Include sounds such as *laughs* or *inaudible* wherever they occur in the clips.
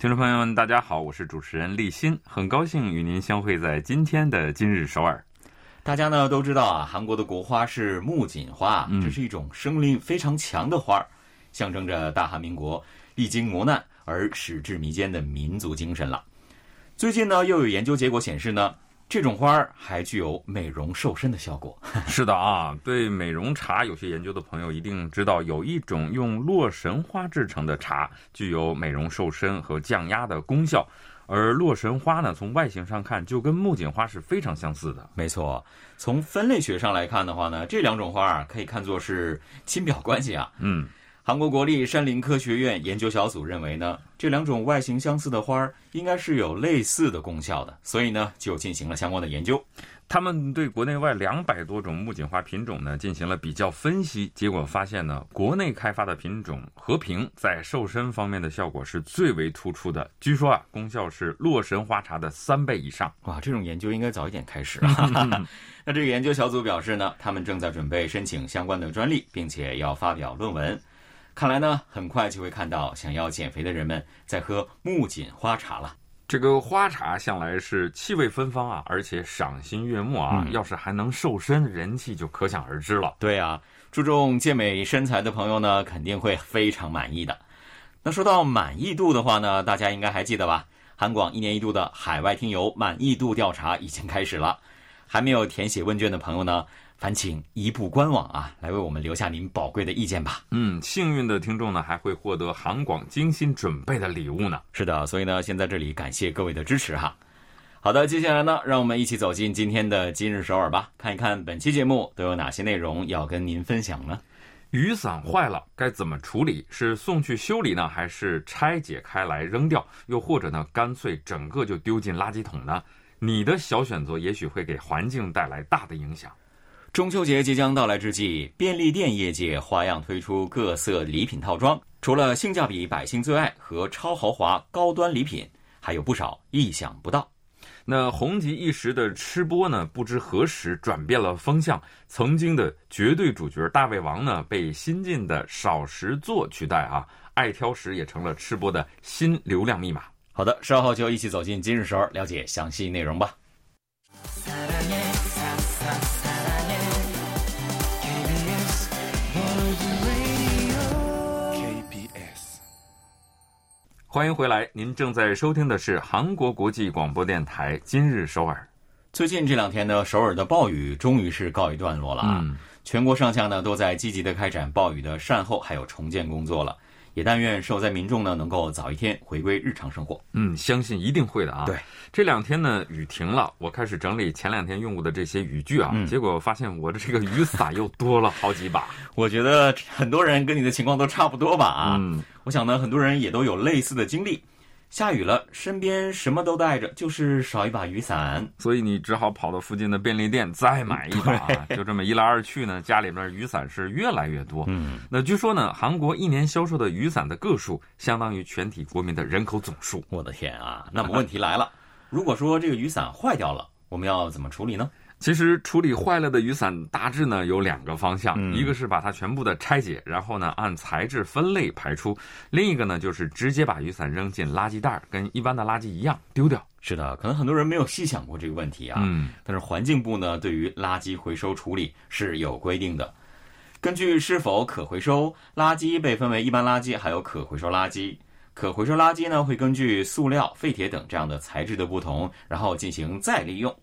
听众朋友们，大家好，我是主持人立新，很高兴与您相会在今天的今日首尔。大家呢都知道啊，韩国的国花是木槿花，这是一种生命力非常强的花，象征着大韩民国历经磨难而矢志弥坚的民族精神了。最近呢，又有研究结果显示呢。这种花儿还具有美容瘦身的效果。*laughs* 是的啊，对美容茶有些研究的朋友一定知道，有一种用洛神花制成的茶，具有美容瘦身和降压的功效。而洛神花呢，从外形上看就跟木槿花是非常相似的。没错，从分类学上来看的话呢，这两种花儿可以看作是亲表关系啊。嗯。韩国国立山林科学院研究小组认为呢，这两种外形相似的花儿应该是有类似的功效的，所以呢就进行了相关的研究。他们对国内外两百多种木槿花品种呢进行了比较分析，结果发现呢，国内开发的品种和平在瘦身方面的效果是最为突出的。据说啊，功效是洛神花茶的三倍以上。哇，这种研究应该早一点开始。*laughs* 那这个研究小组表示呢，他们正在准备申请相关的专利，并且要发表论文。看来呢，很快就会看到想要减肥的人们在喝木槿花茶了。这个花茶向来是气味芬芳啊，而且赏心悦目啊。要是还能瘦身，人气就可想而知了。对啊，注重健美身材的朋友呢，肯定会非常满意的。那说到满意度的话呢，大家应该还记得吧？韩广一年一度的海外听友满意度调查已经开始了，还没有填写问卷的朋友呢？烦请移步官网啊，来为我们留下您宝贵的意见吧。嗯，幸运的听众呢，还会获得韩广精心准备的礼物呢。是的，所以呢，先在这里感谢各位的支持哈。好的，接下来呢，让我们一起走进今天的今日首尔吧，看一看本期节目都有哪些内容要跟您分享呢？雨伞坏了该怎么处理？是送去修理呢，还是拆解开来扔掉？又或者呢，干脆整个就丢进垃圾桶呢？你的小选择也许会给环境带来大的影响。中秋节即将到来之际，便利店业界花样推出各色礼品套装。除了性价比百姓最爱和超豪华高端礼品，还有不少意想不到。那红极一时的吃播呢，不知何时转变了风向。曾经的绝对主角大胃王呢，被新晋的少食做取代啊。爱挑食也成了吃播的新流量密码。好的，稍后就一起走进今日首尔，了解详细内容吧。欢迎回来，您正在收听的是韩国国际广播电台《今日首尔》。最近这两天呢，首尔的暴雨终于是告一段落了啊！全国上下呢都在积极的开展暴雨的善后还有重建工作了。也但愿受灾民众呢能够早一天回归日常生活。嗯，相信一定会的啊。对，这两天呢雨停了，我开始整理前两天用过的这些雨具啊，结果发现我的这个雨伞又多了好几把。*laughs* 我觉得很多人跟你的情况都差不多吧啊。嗯，我想呢很多人也都有类似的经历。下雨了，身边什么都带着，就是少一把雨伞，所以你只好跑到附近的便利店再买一把。就这么一来二去呢，家里面雨伞是越来越多。嗯，那据说呢，韩国一年销售的雨伞的个数相当于全体国民的人口总数。我的天啊！那么问题来了，如果说这个雨伞坏掉了，我们要怎么处理呢？其实处理坏了的雨伞大致呢有两个方向，一个是把它全部的拆解，然后呢按材质分类排出；另一个呢就是直接把雨伞扔进垃圾袋，跟一般的垃圾一样丢掉。是的，可能很多人没有细想过这个问题啊。嗯，但是环境部呢对于垃圾回收处理是有规定的，根据是否可回收，垃圾被分为一般垃圾还有可回收垃圾。可回收垃圾呢会根据塑料、废铁等这样的材质的不同，然后进行再利用。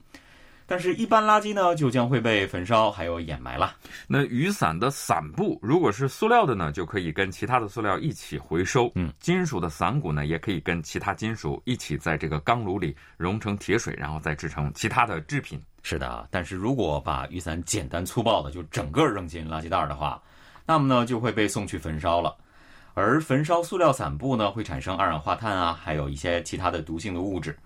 但是，一般垃圾呢，就将会被焚烧，还有掩埋了。那雨伞的伞布，如果是塑料的呢，就可以跟其他的塑料一起回收。嗯，金属的伞骨呢，也可以跟其他金属一起在这个钢炉里熔成铁水，然后再制成其他的制品。是的，但是如果把雨伞简单粗暴的就整个扔进垃圾袋的话，那么呢，就会被送去焚烧了。而焚烧塑料伞布呢，会产生二氧化碳啊，还有一些其他的毒性的物质。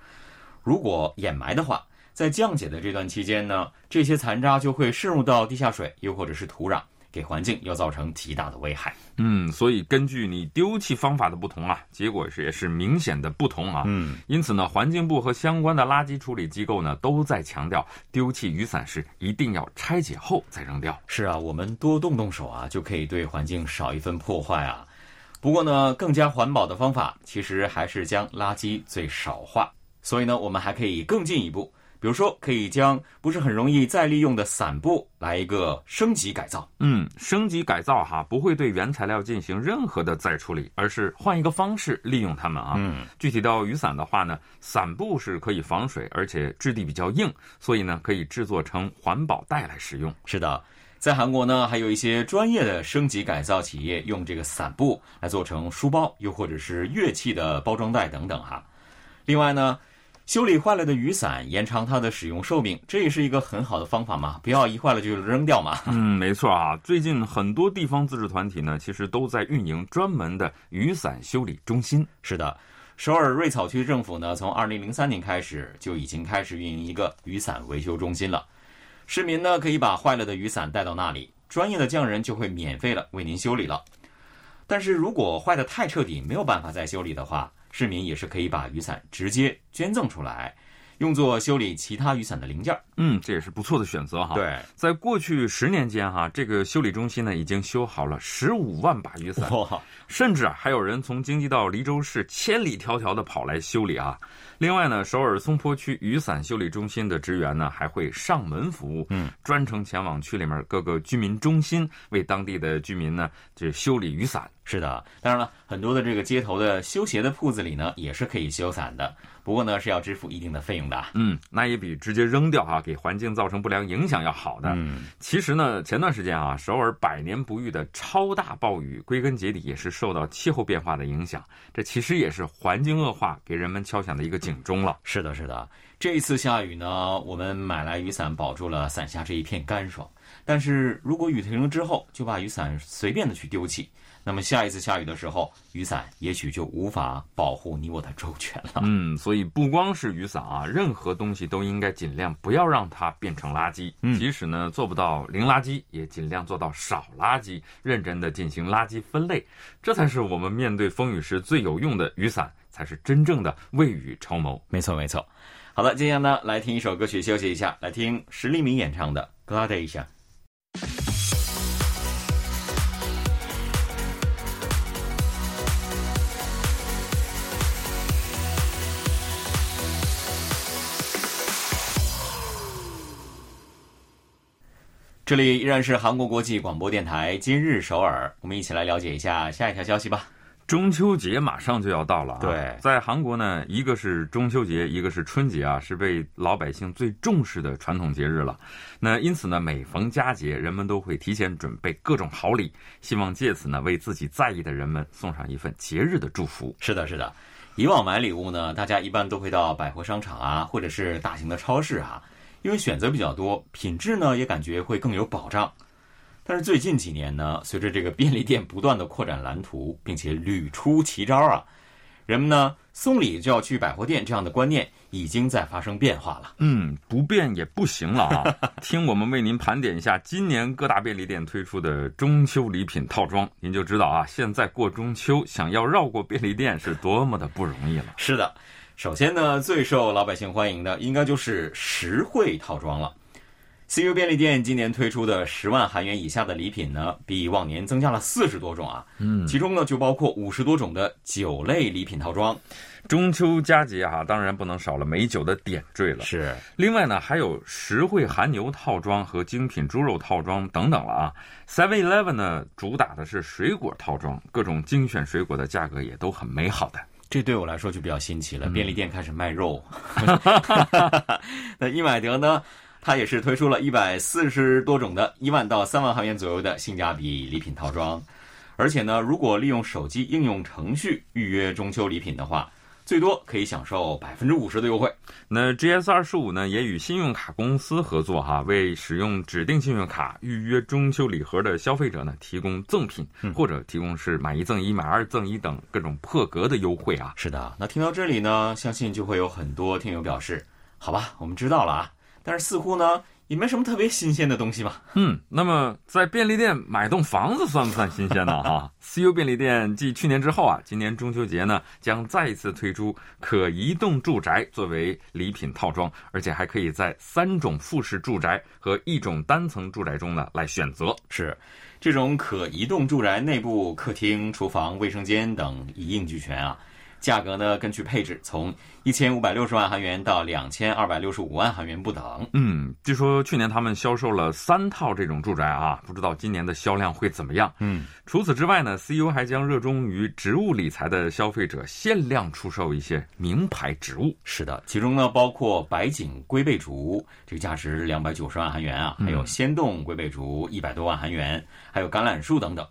如果掩埋的话，在降解的这段期间呢，这些残渣就会渗入到地下水，又或者是土壤，给环境要造成极大的危害。嗯，所以根据你丢弃方法的不同啊，结果是也是明显的不同啊。嗯，因此呢，环境部和相关的垃圾处理机构呢，都在强调，丢弃雨伞时一定要拆解后再扔掉。是啊，我们多动动手啊，就可以对环境少一份破坏啊。不过呢，更加环保的方法其实还是将垃圾最少化。所以呢，我们还可以更进一步，比如说可以将不是很容易再利用的伞布来一个升级改造。嗯，升级改造哈，不会对原材料进行任何的再处理，而是换一个方式利用它们啊。嗯，具体到雨伞的话呢，伞布是可以防水，而且质地比较硬，所以呢可以制作成环保袋来使用。是的，在韩国呢，还有一些专业的升级改造企业用这个伞布来做成书包，又或者是乐器的包装袋等等哈。另外呢，修理坏了的雨伞，延长它的使用寿命，这也是一个很好的方法嘛，不要一坏了就扔掉嘛。嗯，没错啊。最近很多地方自治团体呢，其实都在运营专门的雨伞修理中心。是的，首尔瑞草区政府呢，从二零零三年开始就已经开始运营一个雨伞维修中心了。市民呢可以把坏了的雨伞带到那里，专业的匠人就会免费了为您修理了。但是如果坏的太彻底，没有办法再修理的话，市民也是可以把雨伞直接捐赠出来，用作修理其他雨伞的零件儿。嗯，这也是不错的选择哈。，对，在过去十年间哈，这个修理中心呢已经修好了十五万把雨伞，甚至啊还有人从京畿道黎州市千里迢迢的跑来修理啊。另外呢，首尔松坡区雨伞修理中心的职员呢还会上门服务，嗯，专程前往区里面各个居民中心，为当地的居民呢这修理雨伞。是的，当然了，很多的这个街头的修鞋的铺子里呢，也是可以修伞的，不过呢是要支付一定的费用的啊。嗯，那也比直接扔掉啊、给环境造成不良影响要好的。嗯，其实呢，前段时间啊，首尔百年不遇的超大暴雨，归根结底也是受到气候变化的影响。这其实也是环境恶化给人们敲响的一个警钟了。是的，是的，这一次下雨呢，我们买来雨伞保住了伞下这一片干爽。但是如果雨停了之后就把雨伞随便的去丢弃，那么下一次下雨的时候，雨伞也许就无法保护你我的周全了。嗯，所以不光是雨伞啊，任何东西都应该尽量不要让它变成垃圾。嗯即使呢做不到零垃圾，也尽量做到少垃圾，认真的进行垃圾分类，这才是我们面对风雨时最有用的雨伞，才是真正的未雨绸缪。没错，没错。好的，接下来呢，来听一首歌曲休息一下，来听石立明演唱的《Gladiation》。这里依然是韩国国际广播电台今日首尔，我们一起来了解一下下一条消息吧。中秋节马上就要到了啊！对在韩国呢，一个是中秋节，一个是春节啊，是被老百姓最重视的传统节日了。那因此呢，每逢佳节，人们都会提前准备各种好礼，希望借此呢，为自己在意的人们送上一份节日的祝福。是的，是的。以往买礼物呢，大家一般都会到百货商场啊，或者是大型的超市啊，因为选择比较多，品质呢也感觉会更有保障。但是最近几年呢，随着这个便利店不断的扩展蓝图，并且屡出奇招啊，人们呢送礼就要去百货店这样的观念已经在发生变化了。嗯，不变也不行了啊！听我们为您盘点一下今年各大便利店推出的中秋礼品套装，您就知道啊，现在过中秋想要绕过便利店是多么的不容易了。是的，首先呢，最受老百姓欢迎的应该就是实惠套装了。CU 便利店今年推出的十万韩元以下的礼品呢，比往年增加了四十多种啊。嗯，其中呢就包括五十多种的酒类礼品套装。中秋佳节啊，当然不能少了美酒的点缀了。是，另外呢，还有实惠韩牛套装和精品猪肉套装等等了啊。Seven Eleven 呢，主打的是水果套装，各种精选水果的价格也都很美好的。这对我来说就比较新奇了。嗯便利店开始卖肉，*laughs* 那伊买德呢？它也是推出了一百四十多种的一万到三万韩元左右的性价比礼品套装，而且呢，如果利用手机应用程序预约中秋礼品的话，最多可以享受百分之五十的优惠。那 GS 二十五呢，也与信用卡公司合作哈，为使用指定信用卡预约中秋礼盒的消费者呢，提供赠品，或者提供是买一赠一、买二赠一等各种破格的优惠啊。是的，那听到这里呢，相信就会有很多听友表示，好吧，我们知道了啊，但是似乎呢。也没什么特别新鲜的东西吧？嗯，那么在便利店买栋房子算不算新鲜呢？哈，*laughs* CU 便利店继去年之后啊，今年中秋节呢将再一次推出可移动住宅作为礼品套装，而且还可以在三种复式住宅和一种单层住宅中呢来选择。是，这种可移动住宅内部客厅、厨房、卫生间等一应俱全啊。价格呢，根据配置，从一千五百六十万韩元到两千二百六十五万韩元不等。嗯，据说去年他们销售了三套这种住宅啊，不知道今年的销量会怎么样。嗯，除此之外呢，CEO 还将热衷于植物理财的消费者限量出售一些名牌植物。是的，其中呢包括白锦龟背竹，这个价值两百九十万韩元啊，还有仙洞龟背竹一百多万韩元，还有橄榄树等等。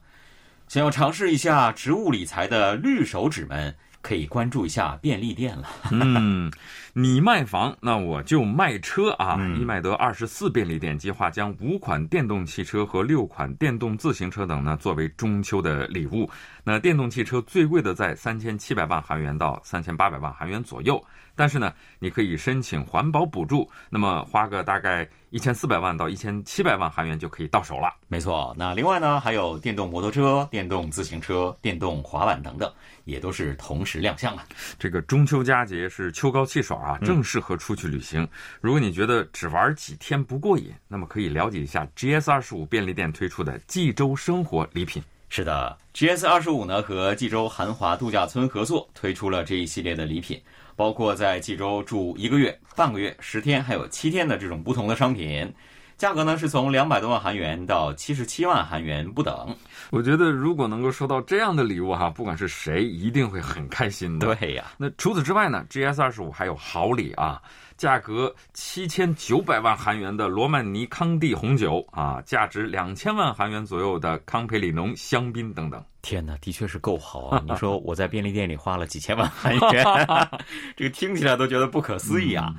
想要尝试一下植物理财的绿手指们。可以关注一下便利店了。*laughs* 嗯，你卖房，那我就卖车啊！伊麦德二十四便利店计划将五款电动汽车和六款电动自行车等呢作为中秋的礼物。那电动汽车最贵的在三千七百万韩元到三千八百万韩元左右。但是呢，你可以申请环保补助，那么花个大概一千四百万到一千七百万韩元就可以到手了。没错，那另外呢，还有电动摩托车、电动自行车、电动滑板等等，也都是同时亮相了。这个中秋佳节是秋高气爽啊，正适合出去旅行。如果你觉得只玩几天不过瘾，那么可以了解一下 GS 二十五便利店推出的济州生活礼品。是的，GS 二十五呢和济州韩华度假村合作推出了这一系列的礼品。包括在济州住一个月、半个月、十天，还有七天的这种不同的商品，价格呢是从两百多万韩元到七十七万韩元不等。我觉得如果能够收到这样的礼物哈，不管是谁，一定会很开心的。对呀，那除此之外呢，GS 二十五还有好礼啊。价格七千九百万韩元的罗曼尼康帝红酒啊，价值两千万韩元左右的康培里浓香槟等等。天哪，的确是够好啊！你说我在便利店里花了几千万韩元，*laughs* 这个听起来都觉得不可思议啊。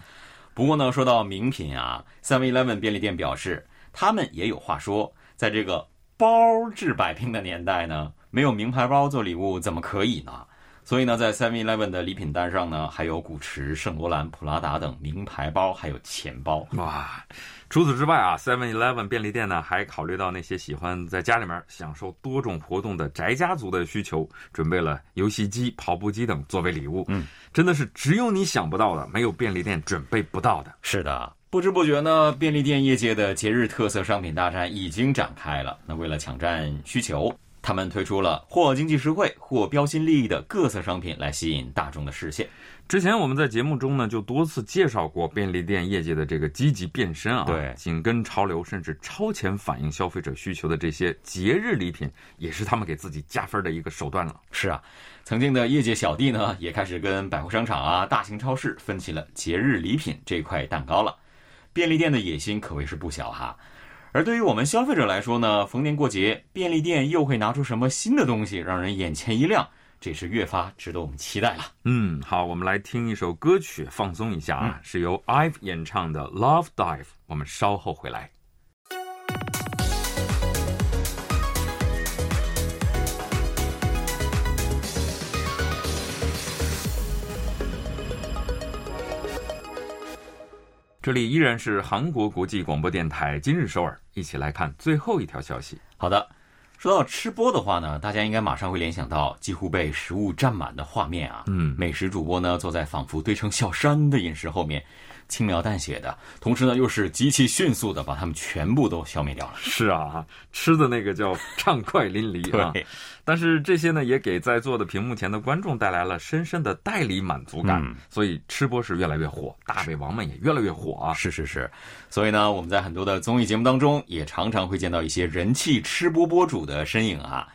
不过呢，说到名品啊，Seven Eleven 便利店表示，他们也有话说，在这个包治百病的年代呢，没有名牌包做礼物怎么可以呢？所以呢，在 Seven Eleven 的礼品单上呢，还有古驰、圣罗兰、普拉达等名牌包，还有钱包。哇！除此之外啊，Seven Eleven 便利店呢，还考虑到那些喜欢在家里面享受多种活动的宅家族的需求，准备了游戏机、跑步机等作为礼物。嗯，真的是只有你想不到的，没有便利店准备不到的。是的，不知不觉呢，便利店业界的节日特色商品大战已经展开了。那为了抢占需求。他们推出了或经济实惠或标新立异的各色商品来吸引大众的视线。之前我们在节目中呢就多次介绍过便利店业界的这个积极变身啊，对，紧跟潮流甚至超前反映消费者需求的这些节日礼品，也是他们给自己加分的一个手段了。是啊，曾经的业界小弟呢也开始跟百货商场啊、大型超市分起了节日礼品这块蛋糕了。便利店的野心可谓是不小哈。而对于我们消费者来说呢，逢年过节，便利店又会拿出什么新的东西，让人眼前一亮？这是越发值得我们期待了。嗯，好，我们来听一首歌曲，放松一下啊，是由 IVE 演唱的《Love Dive》。我们稍后回来。这里依然是韩国国际广播电台今日首尔，一起来看最后一条消息。好的，说到吃播的话呢，大家应该马上会联想到几乎被食物占满的画面啊。嗯，美食主播呢坐在仿佛堆成小山的饮食后面。轻描淡写的，同时呢，又是极其迅速的把他们全部都消灭掉了。是啊，吃的那个叫 *laughs* 畅快淋漓啊。但是这些呢，也给在座的屏幕前的观众带来了深深的代理满足感。所以吃播是越来越火，大胃王们也越来越火啊。是是是。所以呢，我们在很多的综艺节目当中，也常常会见到一些人气吃播博主的身影啊。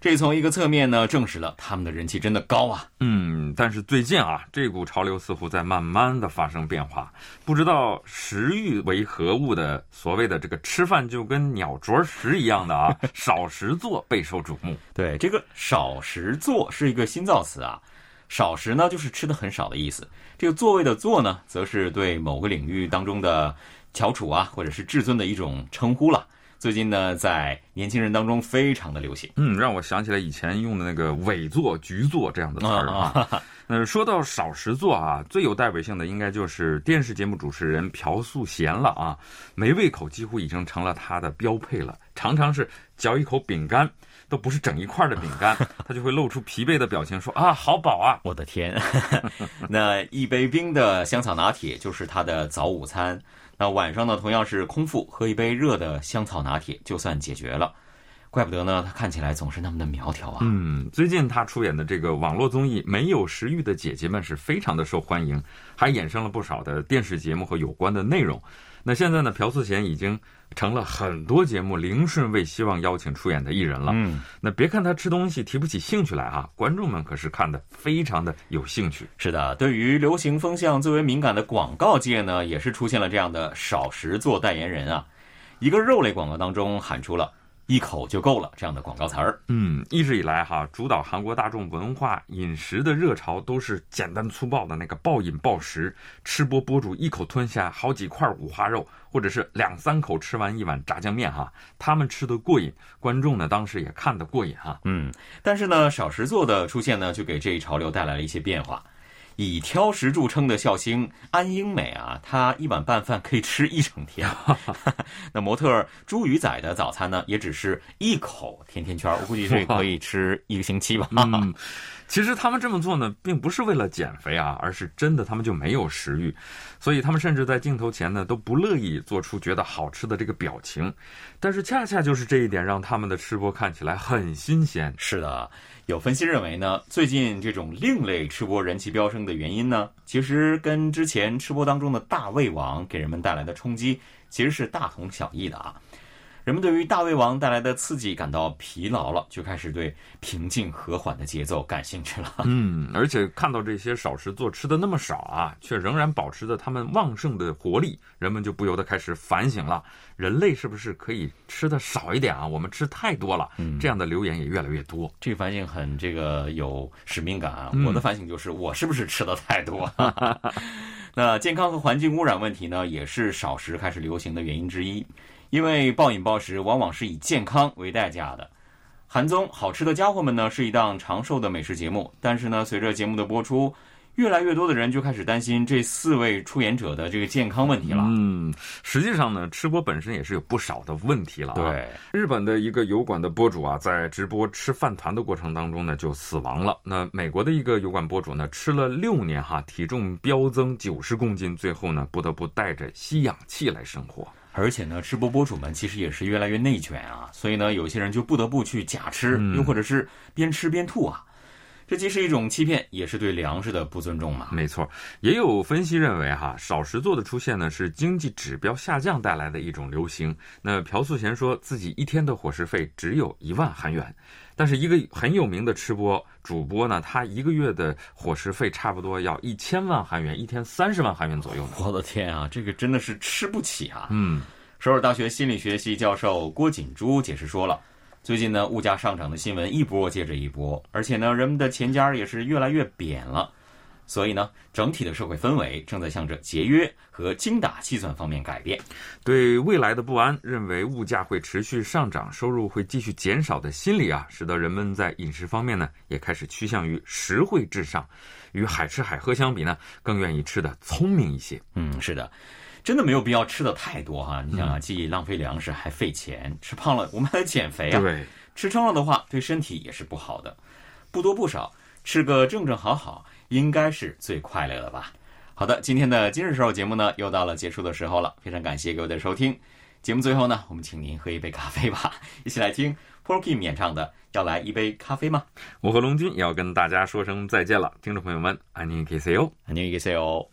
这从一个侧面呢，证实了他们的人气真的高啊。嗯，但是最近啊，这股潮流似乎在慢慢的发生变化。不知道食欲为何物的所谓的这个吃饭就跟鸟啄食一样的啊，*laughs* 少食作备受瞩目。对，这个少食作是一个新造词啊。少食呢就是吃的很少的意思。这个座位的座呢，则是对某个领域当中的翘楚啊，或者是至尊的一种称呼了。最近呢，在年轻人当中非常的流行。嗯，让我想起来以前用的那个尾座、局座这样的词儿啊。*laughs* 呃，说到少食座啊，最有代表性的应该就是电视节目主持人朴素贤了啊。没胃口几乎已经成了他的标配了，常常是嚼一口饼干，都不是整一块的饼干，*laughs* 他就会露出疲惫的表情，说啊，好饱啊！我的天，*laughs* 那一杯冰的香草拿铁就是他的早午餐。那晚上呢，同样是空腹喝一杯热的香草拿铁，就算解决了。怪不得呢，她看起来总是那么的苗条啊。嗯，最近她出演的这个网络综艺《没有食欲的姐姐们》是非常的受欢迎，还衍生了不少的电视节目和有关的内容。那现在呢，朴素贤已经成了很多节目零顺位希望邀请出演的艺人了。嗯，那别看他吃东西提不起兴趣来啊，观众们可是看的非常的有兴趣。是的，对于流行风向最为敏感的广告界呢，也是出现了这样的少食做代言人啊。一个肉类广告当中喊出了。一口就够了，这样的广告词儿。嗯，一直以来哈，主导韩国大众文化饮食的热潮都是简单粗暴的那个暴饮暴食，吃播博主一口吞下好几块五花肉，或者是两三口吃完一碗炸酱面哈，他们吃的过瘾，观众呢当时也看得过瘾哈。嗯，但是呢，少食座的出现呢，就给这一潮流带来了一些变化。以挑食著称的笑星安英美啊，她一碗拌饭可以吃一整天。*laughs* 那模特朱宇仔的早餐呢，也只是一口甜甜圈，我估计这可以吃一个星期吧。*laughs* 嗯，其实他们这么做呢，并不是为了减肥啊，而是真的他们就没有食欲，所以他们甚至在镜头前呢都不乐意做出觉得好吃的这个表情。但是恰恰就是这一点，让他们的吃播看起来很新鲜。是的。有分析认为呢，最近这种另类吃播人气飙升的原因呢，其实跟之前吃播当中的大胃王给人们带来的冲击其实是大同小异的啊。人们对于大胃王带来的刺激感到疲劳了，就开始对平静和缓的节奏感兴趣了。嗯，而且看到这些少食做吃的那么少啊，却仍然保持着他们旺盛的活力，人们就不由得开始反省了：人类是不是可以吃的少一点啊？我们吃太多了。嗯，这样的留言也越来越多。这个反省很这个有使命感啊。我的反省就是，我是不是吃的太多？*laughs* 那健康和环境污染问题呢，也是少食开始流行的原因之一。因为暴饮暴食往往是以健康为代价的。韩综《好吃的家伙们》呢是一档长寿的美食节目，但是呢，随着节目的播出，越来越多的人就开始担心这四位出演者的这个健康问题了。嗯，实际上呢，吃播本身也是有不少的问题了。对，日本的一个油管的播主啊，在直播吃饭团的过程当中呢，就死亡了。那美国的一个油管播主呢，吃了六年哈，体重飙增九十公斤，最后呢，不得不带着吸氧器来生活。而且呢，吃播博主们其实也是越来越内卷啊，所以呢，有些人就不得不去假吃，又或者是边吃边吐啊。这既是一种欺骗，也是对粮食的不尊重嘛。没错，也有分析认为哈，少食做的出现呢，是经济指标下降带来的一种流行。那朴素贤说自己一天的伙食费只有一万韩元。但是一个很有名的吃播主播呢，他一个月的伙食费差不多要一千万韩元，一天三十万韩元左右呢。我的天啊，这个真的是吃不起啊！嗯，首尔大学心理学系教授郭锦珠解释说了，最近呢，物价上涨的新闻一波接着一波，而且呢，人们的钱夹也是越来越扁了。所以呢，整体的社会氛围正在向着节约和精打细算方面改变。对未来的不安，认为物价会持续上涨，收入会继续减少的心理啊，使得人们在饮食方面呢，也开始趋向于实惠至上。与海吃海喝相比呢，更愿意吃的聪明一些。嗯，是的，真的没有必要吃的太多哈。你想啊，既浪费粮食还费钱，吃胖了我们还得减肥啊。对，吃撑了的话，对身体也是不好的。不多不少，吃个正正好好。应该是最快乐的吧。好的，今天的今日时候节目呢，又到了结束的时候了。非常感谢各位的收听。节目最后呢，我们请您喝一杯咖啡吧，*laughs* 一起来听 Porky 演唱的《要来一杯咖啡吗》。我和龙军也要跟大家说声再见了，听众朋友们，안녕히계세 요， 안녕히계세 요。